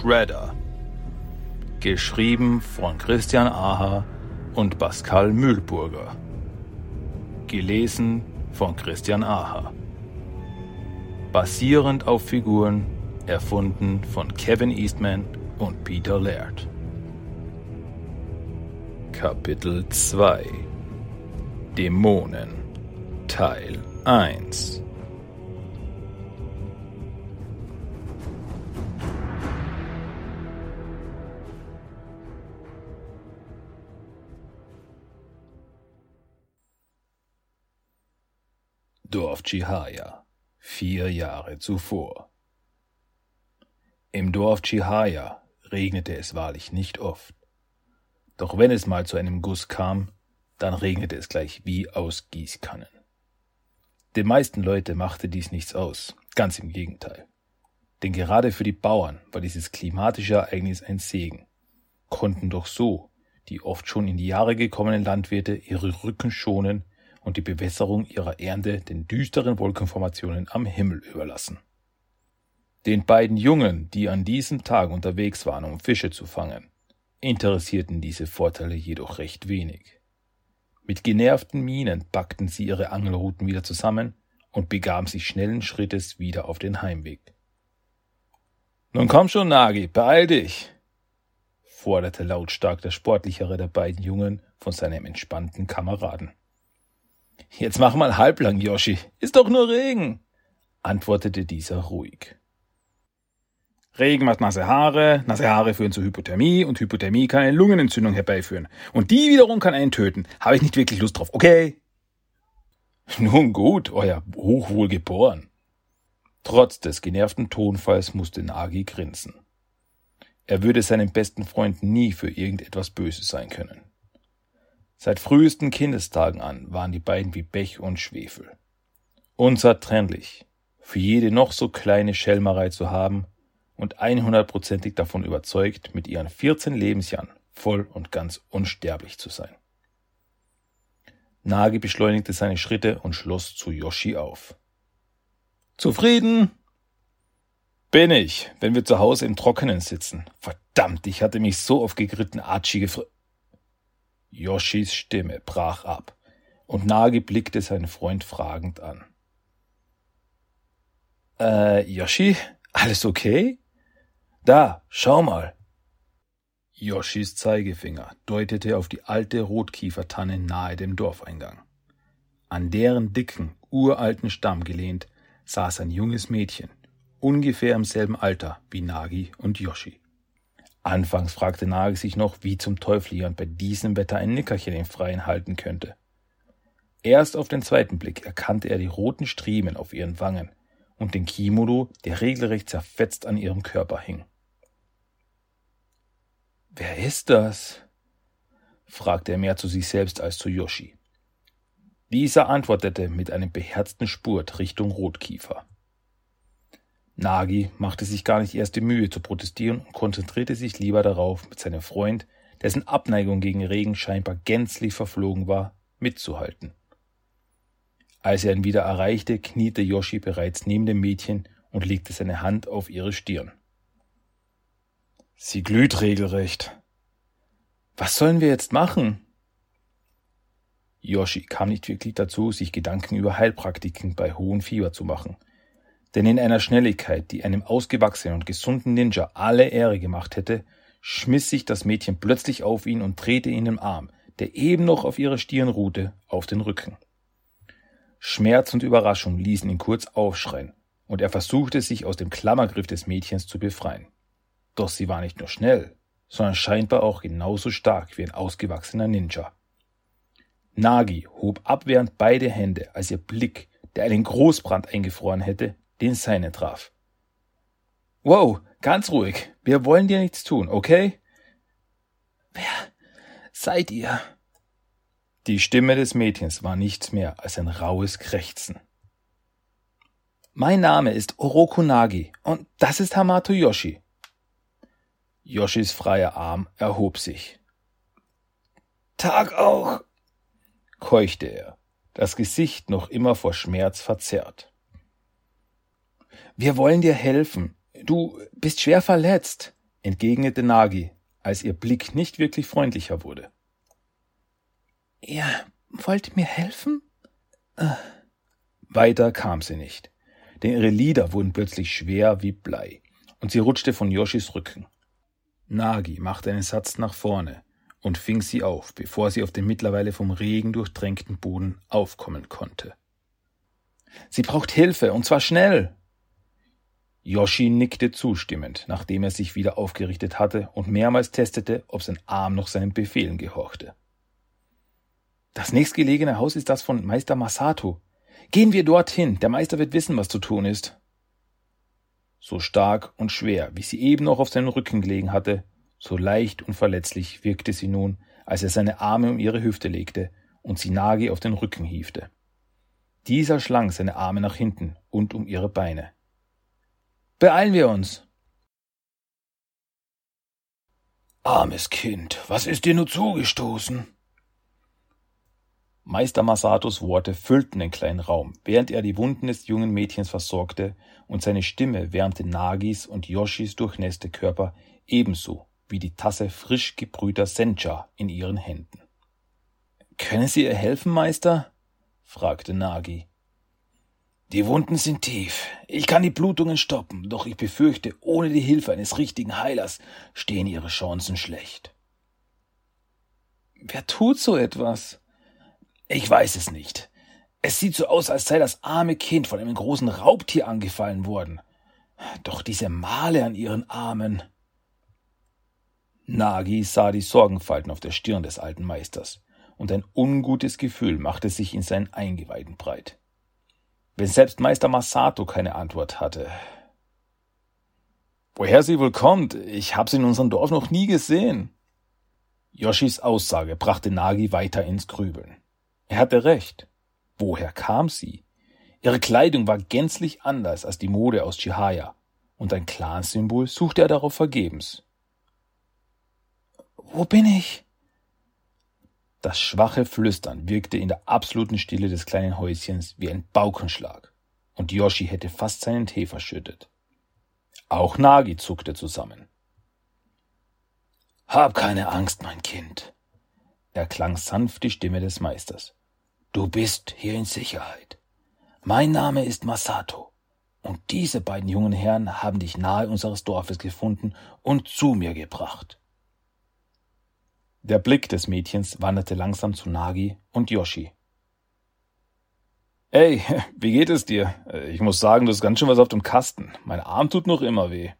Shredder. Geschrieben von Christian Aha und Pascal Mühlburger. Gelesen von Christian Aha. Basierend auf Figuren erfunden von Kevin Eastman und Peter Laird. Kapitel 2 Dämonen Teil 1 Dorf Chihaya, vier Jahre zuvor. Im Dorf Chihaya regnete es wahrlich nicht oft. Doch wenn es mal zu einem Guss kam, dann regnete es gleich wie aus Gießkannen. Den meisten Leute machte dies nichts aus, ganz im Gegenteil. Denn gerade für die Bauern war dieses klimatische Ereignis ein Segen, konnten doch so die oft schon in die Jahre gekommenen Landwirte ihre Rücken schonen und die Bewässerung ihrer Ernte den düsteren Wolkenformationen am Himmel überlassen. Den beiden Jungen, die an diesem Tag unterwegs waren, um Fische zu fangen, interessierten diese Vorteile jedoch recht wenig. Mit genervten Mienen packten sie ihre Angelruten wieder zusammen und begaben sich schnellen Schrittes wieder auf den Heimweg. Nun komm schon, Nagi, beeil dich, forderte lautstark der sportlichere der beiden Jungen von seinem entspannten Kameraden. Jetzt mach mal halblang, Yoshi. Ist doch nur Regen, antwortete dieser ruhig. Regen macht nasse Haare, nasse Haare führen zu Hypothermie und Hypothermie kann eine Lungenentzündung herbeiführen. Und die wiederum kann einen töten. Habe ich nicht wirklich Lust drauf, okay? Nun gut, euer Hochwohl geboren. Trotz des genervten Tonfalls musste Nagi grinsen. Er würde seinem besten Freund nie für irgendetwas Böses sein können. Seit frühesten Kindestagen an waren die beiden wie Pech und Schwefel. Unzertrennlich, für jede noch so kleine Schelmerei zu haben und einhundertprozentig davon überzeugt, mit ihren 14 Lebensjahren voll und ganz unsterblich zu sein. Nagi beschleunigte seine Schritte und schloss zu Yoshi auf. Zufrieden? Bin ich, wenn wir zu Hause im Trockenen sitzen. Verdammt, ich hatte mich so auf gegritten Archie gefreut. Yoshis Stimme brach ab, und Nagi blickte seinen Freund fragend an. Äh, Yoshi, alles okay? Da, schau mal. Yoshis Zeigefinger deutete auf die alte Rotkiefertanne nahe dem Dorfeingang. An deren dicken, uralten Stamm gelehnt saß ein junges Mädchen, ungefähr im selben Alter wie Nagi und Yoshi. Anfangs fragte Nagi sich noch, wie zum Teufel jemand bei diesem Wetter ein Nickerchen im Freien halten könnte. Erst auf den zweiten Blick erkannte er die roten Striemen auf ihren Wangen und den Kimono, der regelrecht zerfetzt an ihrem Körper hing. Wer ist das? fragte er mehr zu sich selbst als zu Yoshi. Dieser antwortete mit einem beherzten Spurt Richtung Rotkiefer. Nagi machte sich gar nicht erst die Mühe zu protestieren und konzentrierte sich lieber darauf, mit seinem Freund, dessen Abneigung gegen Regen scheinbar gänzlich verflogen war, mitzuhalten. Als er ihn wieder erreichte, kniete Yoshi bereits neben dem Mädchen und legte seine Hand auf ihre Stirn. Sie glüht regelrecht. Was sollen wir jetzt machen? Yoshi kam nicht wirklich dazu, sich Gedanken über Heilpraktiken bei hohem Fieber zu machen – denn in einer Schnelligkeit, die einem ausgewachsenen und gesunden Ninja alle Ehre gemacht hätte, schmiss sich das Mädchen plötzlich auf ihn und drehte ihn im Arm, der eben noch auf ihrer Stirn ruhte, auf den Rücken. Schmerz und Überraschung ließen ihn kurz aufschreien, und er versuchte sich aus dem Klammergriff des Mädchens zu befreien. Doch sie war nicht nur schnell, sondern scheinbar auch genauso stark wie ein ausgewachsener Ninja. Nagi hob abwehrend beide Hände, als ihr Blick, der einen Großbrand eingefroren hätte, den seine traf. Wow, ganz ruhig. Wir wollen dir nichts tun, okay? Wer seid ihr? Die Stimme des Mädchens war nichts mehr als ein raues Krächzen. Mein Name ist Orokunagi und das ist Hamato Yoshi. Yoshis freier Arm erhob sich. Tag auch, keuchte er, das Gesicht noch immer vor Schmerz verzerrt. Wir wollen dir helfen. Du bist schwer verletzt. entgegnete Nagi, als ihr Blick nicht wirklich freundlicher wurde. Ihr wollt mir helfen? Äh. Weiter kam sie nicht, denn ihre Lieder wurden plötzlich schwer wie Blei, und sie rutschte von Yoshis Rücken. Nagi machte einen Satz nach vorne und fing sie auf, bevor sie auf den mittlerweile vom Regen durchtränkten Boden aufkommen konnte. Sie braucht Hilfe, und zwar schnell. Yoshi nickte zustimmend, nachdem er sich wieder aufgerichtet hatte und mehrmals testete, ob sein Arm noch seinen Befehlen gehorchte. Das nächstgelegene Haus ist das von Meister Masato. Gehen wir dorthin, der Meister wird wissen, was zu tun ist. So stark und schwer, wie sie eben noch auf seinem Rücken gelegen hatte, so leicht und verletzlich wirkte sie nun, als er seine Arme um ihre Hüfte legte und sie Nagi auf den Rücken hiefte. Dieser schlang seine Arme nach hinten und um ihre Beine. Beeilen wir uns! Armes Kind, was ist dir nur zugestoßen? Meister Masatos Worte füllten den kleinen Raum, während er die Wunden des jungen Mädchens versorgte, und seine Stimme wärmte Nagis und Yoshis durchnässte Körper ebenso wie die Tasse frisch gebrühter Sencha in ihren Händen. Können Sie ihr helfen, Meister? fragte Nagi. Die Wunden sind tief. Ich kann die Blutungen stoppen, doch ich befürchte, ohne die Hilfe eines richtigen Heilers stehen Ihre Chancen schlecht. Wer tut so etwas? Ich weiß es nicht. Es sieht so aus, als sei das arme Kind von einem großen Raubtier angefallen worden. Doch diese Male an ihren Armen. Nagi sah die Sorgenfalten auf der Stirn des alten Meisters, und ein ungutes Gefühl machte sich in seinen Eingeweiden breit. Wenn selbst Meister Masato keine Antwort hatte. Woher sie wohl kommt, ich habe sie in unserem Dorf noch nie gesehen. Yoshis Aussage brachte Nagi weiter ins Grübeln. Er hatte recht. Woher kam sie? Ihre Kleidung war gänzlich anders als die Mode aus Chihaya, und ein Clansymbol suchte er darauf vergebens. Wo bin ich? Das schwache Flüstern wirkte in der absoluten Stille des kleinen Häuschens wie ein Baukenschlag, und Yoshi hätte fast seinen Tee verschüttet. Auch Nagi zuckte zusammen. Hab keine Angst, mein Kind, erklang sanft die Stimme des Meisters. Du bist hier in Sicherheit. Mein Name ist Masato, und diese beiden jungen Herren haben dich nahe unseres Dorfes gefunden und zu mir gebracht. Der Blick des Mädchens wanderte langsam zu Nagi und Yoshi. Ey, wie geht es dir? Ich muss sagen, du hast ganz schön was auf dem Kasten. Mein Arm tut noch immer weh.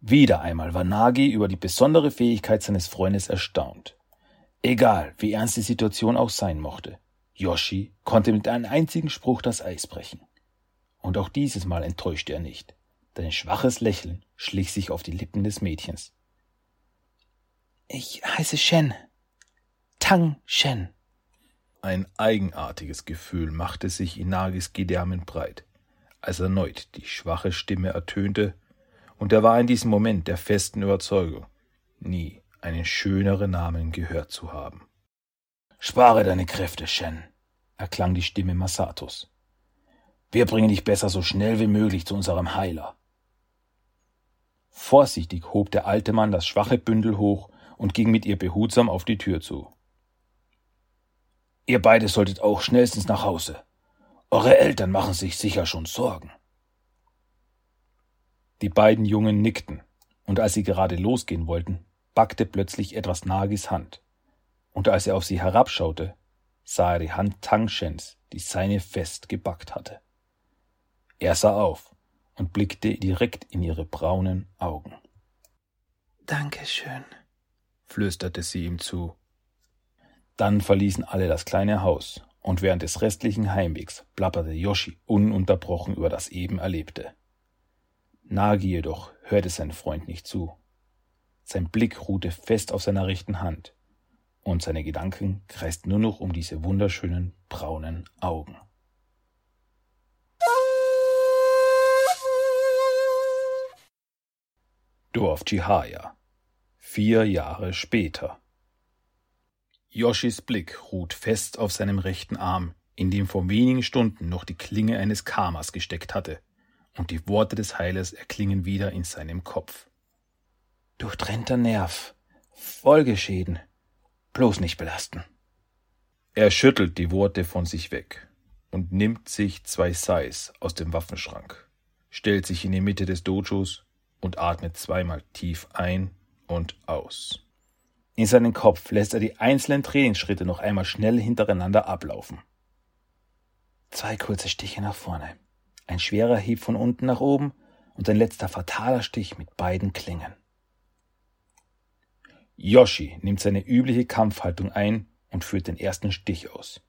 Wieder einmal war Nagi über die besondere Fähigkeit seines Freundes erstaunt. Egal, wie ernst die Situation auch sein mochte, Yoshi konnte mit einem einzigen Spruch das Eis brechen. Und auch dieses Mal enttäuschte er nicht, denn ein schwaches Lächeln schlich sich auf die Lippen des Mädchens. Ich heiße Shen. Tang Shen. Ein eigenartiges Gefühl machte sich in Nagis Gedärmen breit, als erneut die schwache Stimme ertönte, und er war in diesem Moment der festen Überzeugung, nie einen schöneren Namen gehört zu haben. Spare deine Kräfte, Shen, erklang die Stimme Masatos. Wir bringen dich besser so schnell wie möglich zu unserem Heiler. Vorsichtig hob der alte Mann das schwache Bündel hoch und ging mit ihr behutsam auf die Tür zu. Ihr beide solltet auch schnellstens nach Hause. Eure Eltern machen sich sicher schon Sorgen. Die beiden Jungen nickten, und als sie gerade losgehen wollten, packte plötzlich etwas Nagis Hand, und als er auf sie herabschaute, sah er die Hand Tangshens, die seine fest gebackt hatte. Er sah auf und blickte direkt in ihre braunen Augen. Dankeschön, flüsterte sie ihm zu. Dann verließen alle das kleine Haus, und während des restlichen Heimwegs plapperte Yoshi ununterbrochen über das eben Erlebte. Nagi jedoch hörte sein Freund nicht zu. Sein Blick ruhte fest auf seiner rechten Hand, und seine Gedanken kreisten nur noch um diese wunderschönen braunen Augen. Dorf Chihaya. Vier Jahre später. Yoshis Blick ruht fest auf seinem rechten Arm, in dem vor wenigen Stunden noch die Klinge eines Kamas gesteckt hatte, und die Worte des Heilers erklingen wieder in seinem Kopf. Durchtrennter Nerv, Folgeschäden, bloß nicht belasten. Er schüttelt die Worte von sich weg und nimmt sich zwei Sais aus dem Waffenschrank, stellt sich in die Mitte des Dojos und atmet zweimal tief ein und aus. In seinen Kopf lässt er die einzelnen Trainingsschritte noch einmal schnell hintereinander ablaufen. Zwei kurze Stiche nach vorne, ein schwerer Hieb von unten nach oben und ein letzter fataler Stich mit beiden Klingen. Yoshi nimmt seine übliche Kampfhaltung ein und führt den ersten Stich aus.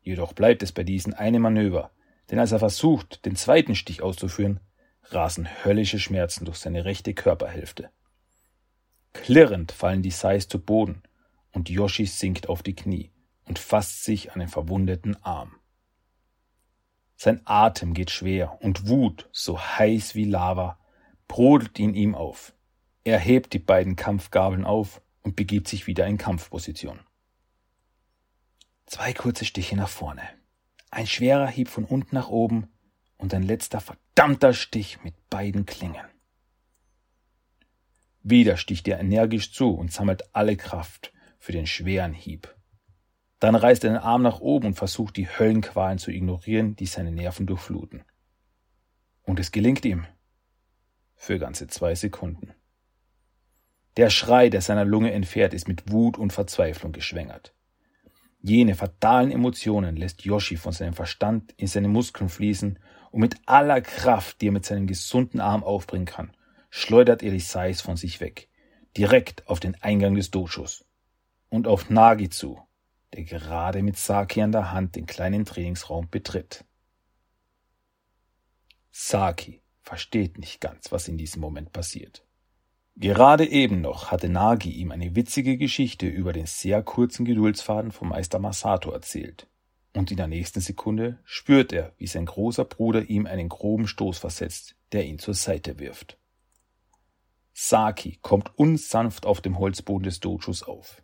Jedoch bleibt es bei diesem eine Manöver, denn als er versucht, den zweiten Stich auszuführen, rasen höllische Schmerzen durch seine rechte Körperhälfte. Klirrend fallen die Sais zu Boden und Yoshi sinkt auf die Knie und fasst sich an den verwundeten Arm. Sein Atem geht schwer und Wut, so heiß wie Lava, brodelt in ihm auf. Er hebt die beiden Kampfgabeln auf und begibt sich wieder in Kampfposition. Zwei kurze Stiche nach vorne, ein schwerer Hieb von unten nach oben und ein letzter verdammter Stich mit beiden Klingen. Wieder sticht er energisch zu und sammelt alle Kraft für den schweren Hieb. Dann reißt er den Arm nach oben und versucht die Höllenqualen zu ignorieren, die seine Nerven durchfluten. Und es gelingt ihm. Für ganze zwei Sekunden. Der Schrei, der seiner Lunge entfährt, ist mit Wut und Verzweiflung geschwängert. Jene fatalen Emotionen lässt Yoshi von seinem Verstand in seine Muskeln fließen und mit aller Kraft, die er mit seinem gesunden Arm aufbringen kann, schleudert er die Sais von sich weg, direkt auf den Eingang des Dojos und auf Nagi zu, der gerade mit Saki an der Hand den kleinen Trainingsraum betritt. Saki versteht nicht ganz, was in diesem Moment passiert. Gerade eben noch hatte Nagi ihm eine witzige Geschichte über den sehr kurzen Geduldsfaden vom Meister Masato erzählt. Und in der nächsten Sekunde spürt er, wie sein großer Bruder ihm einen groben Stoß versetzt, der ihn zur Seite wirft. Saki kommt unsanft auf dem Holzboden des Dojos auf.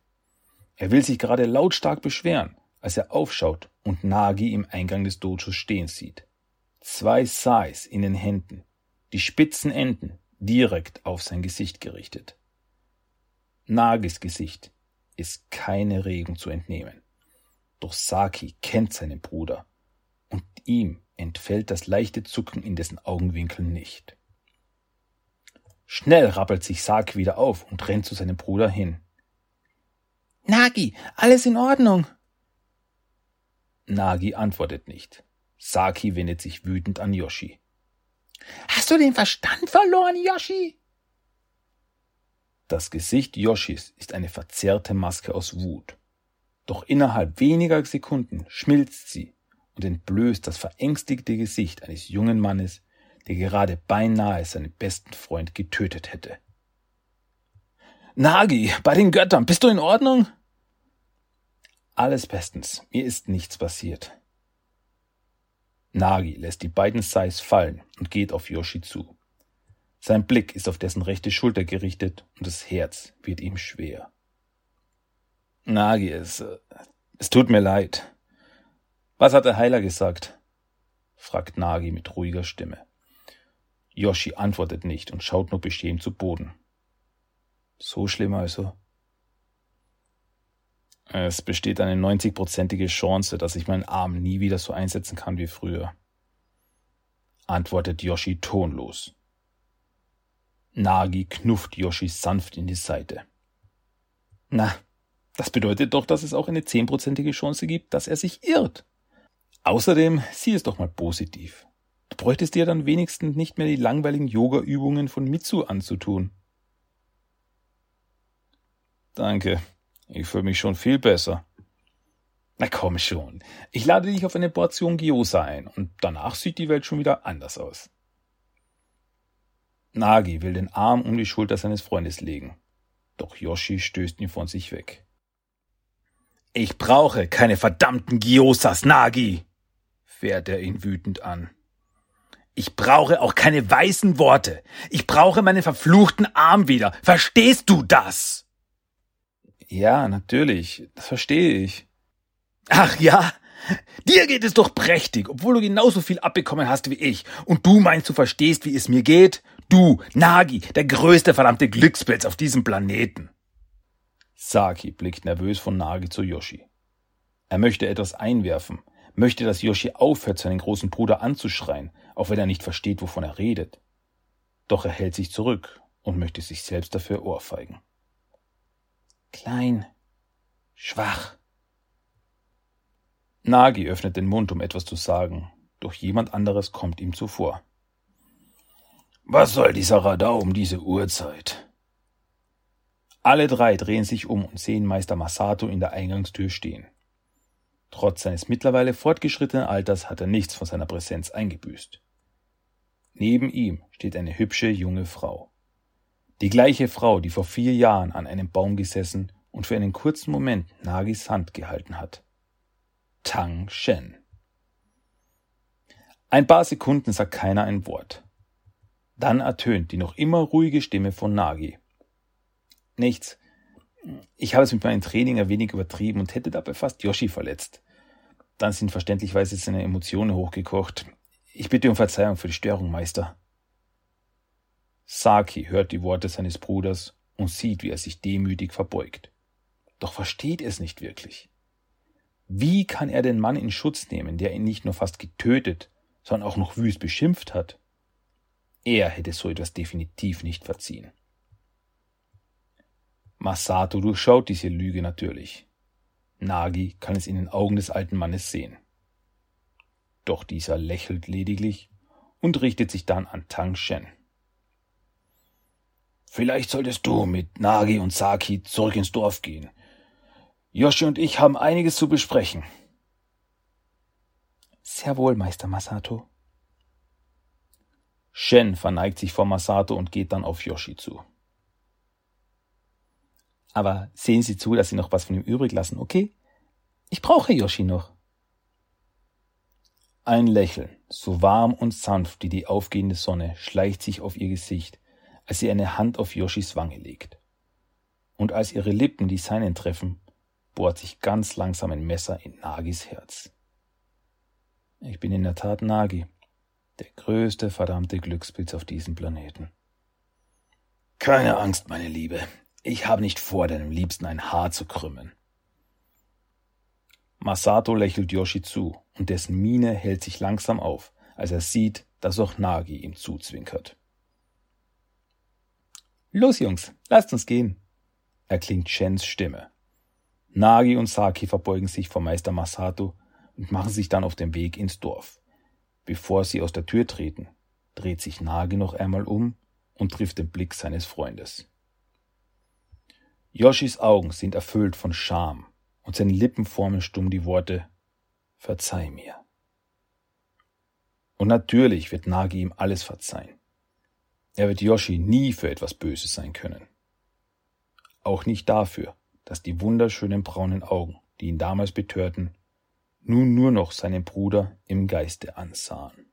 Er will sich gerade lautstark beschweren, als er aufschaut und Nagi im Eingang des Dojos stehen sieht. Zwei Sais in den Händen, die spitzen Enden direkt auf sein Gesicht gerichtet. Nagis Gesicht ist keine Regung zu entnehmen. Doch Saki kennt seinen Bruder und ihm entfällt das leichte Zucken in dessen Augenwinkeln nicht. Schnell rappelt sich Saki wieder auf und rennt zu seinem Bruder hin. Nagi, alles in Ordnung. Nagi antwortet nicht. Saki wendet sich wütend an Yoshi. Hast du den Verstand verloren, Yoshi? Das Gesicht Yoshis ist eine verzerrte Maske aus Wut. Doch innerhalb weniger Sekunden schmilzt sie und entblößt das verängstigte Gesicht eines jungen Mannes, der gerade beinahe seinen besten Freund getötet hätte. Nagi, bei den Göttern, bist du in Ordnung? Alles bestens, mir ist nichts passiert. Nagi lässt die beiden Sais fallen und geht auf Yoshi zu. Sein Blick ist auf dessen rechte Schulter gerichtet und das Herz wird ihm schwer. Nagi, es, es tut mir leid. Was hat der Heiler gesagt? fragt Nagi mit ruhiger Stimme. Yoshi antwortet nicht und schaut nur beschämt zu Boden. So schlimm also? Es besteht eine 90-prozentige Chance, dass ich meinen Arm nie wieder so einsetzen kann wie früher. Antwortet Yoshi tonlos. Nagi knufft Yoshi sanft in die Seite. Na, das bedeutet doch, dass es auch eine zehnprozentige Chance gibt, dass er sich irrt. Außerdem sieh es doch mal positiv. Du bräuchtest dir dann wenigstens nicht mehr die langweiligen Yoga-Übungen von Mitsu anzutun. Danke. Ich fühle mich schon viel besser. Na komm schon. Ich lade dich auf eine Portion Gyoza ein und danach sieht die Welt schon wieder anders aus. Nagi will den Arm um die Schulter seines Freundes legen. Doch Yoshi stößt ihn von sich weg. Ich brauche keine verdammten Gyosas, Nagi, fährt er ihn wütend an. Ich brauche auch keine weißen Worte. Ich brauche meinen verfluchten Arm wieder. Verstehst du das? Ja, natürlich. Das verstehe ich. Ach ja, Dir geht es doch prächtig, obwohl du genauso viel abbekommen hast wie ich. Und du meinst, du verstehst, wie es mir geht? Du, Nagi, der größte verdammte Glückspilz auf diesem Planeten. Saki blickt nervös von Nagi zu Yoshi. Er möchte etwas einwerfen, möchte, dass Yoshi aufhört, seinen großen Bruder anzuschreien, auch wenn er nicht versteht, wovon er redet. Doch er hält sich zurück und möchte sich selbst dafür ohrfeigen. Klein, schwach. Nagi öffnet den Mund, um etwas zu sagen, doch jemand anderes kommt ihm zuvor. Was soll dieser Radau um diese Uhrzeit? Alle drei drehen sich um und sehen Meister Masato in der Eingangstür stehen. Trotz seines mittlerweile fortgeschrittenen Alters hat er nichts von seiner Präsenz eingebüßt. Neben ihm steht eine hübsche junge Frau. Die gleiche Frau, die vor vier Jahren an einem Baum gesessen und für einen kurzen Moment Nagis Hand gehalten hat. Tang Shen. Ein paar Sekunden sagt keiner ein Wort. Dann ertönt die noch immer ruhige Stimme von Nagi. Nichts. Ich habe es mit meinem Training ein wenig übertrieben und hätte dabei fast Yoshi verletzt. Dann sind verständlichweise seine Emotionen hochgekocht. Ich bitte um Verzeihung für die Störung, Meister. Saki hört die Worte seines Bruders und sieht, wie er sich demütig verbeugt. Doch versteht es nicht wirklich. Wie kann er den Mann in Schutz nehmen, der ihn nicht nur fast getötet, sondern auch noch wüst beschimpft hat? Er hätte so etwas definitiv nicht verziehen. Masato durchschaut diese Lüge natürlich. Nagi kann es in den Augen des alten Mannes sehen. Doch dieser lächelt lediglich und richtet sich dann an Tang Shen. Vielleicht solltest du mit Nagi und Saki zurück ins Dorf gehen. Yoshi und ich haben einiges zu besprechen. Sehr wohl, Meister Masato. Shen verneigt sich vor Masato und geht dann auf Yoshi zu. Aber sehen Sie zu, dass Sie noch was von ihm übrig lassen, okay? Ich brauche Yoshi noch. Ein Lächeln, so warm und sanft wie die aufgehende Sonne, schleicht sich auf ihr Gesicht, als sie eine Hand auf Yoshis Wange legt. Und als ihre Lippen die seinen treffen, bohrt sich ganz langsam ein Messer in Nagis Herz. Ich bin in der Tat Nagi, der größte verdammte Glückspilz auf diesem Planeten. Keine Angst, meine Liebe, ich habe nicht vor, deinem Liebsten ein Haar zu krümmen. Masato lächelt Yoshi zu, und dessen Miene hält sich langsam auf, als er sieht, dass auch Nagi ihm zuzwinkert. Los, Jungs, lasst uns gehen, erklingt Shens Stimme. Nagi und Saki verbeugen sich vor Meister Masato und machen sich dann auf den Weg ins Dorf. Bevor sie aus der Tür treten, dreht sich Nagi noch einmal um und trifft den Blick seines Freundes. Yoshis Augen sind erfüllt von Scham und seine Lippen formen stumm die Worte Verzeih mir. Und natürlich wird Nagi ihm alles verzeihen. Er wird Yoshi nie für etwas Böses sein können. Auch nicht dafür, dass die wunderschönen braunen Augen, die ihn damals betörten, nun nur noch seinen Bruder im Geiste ansahen.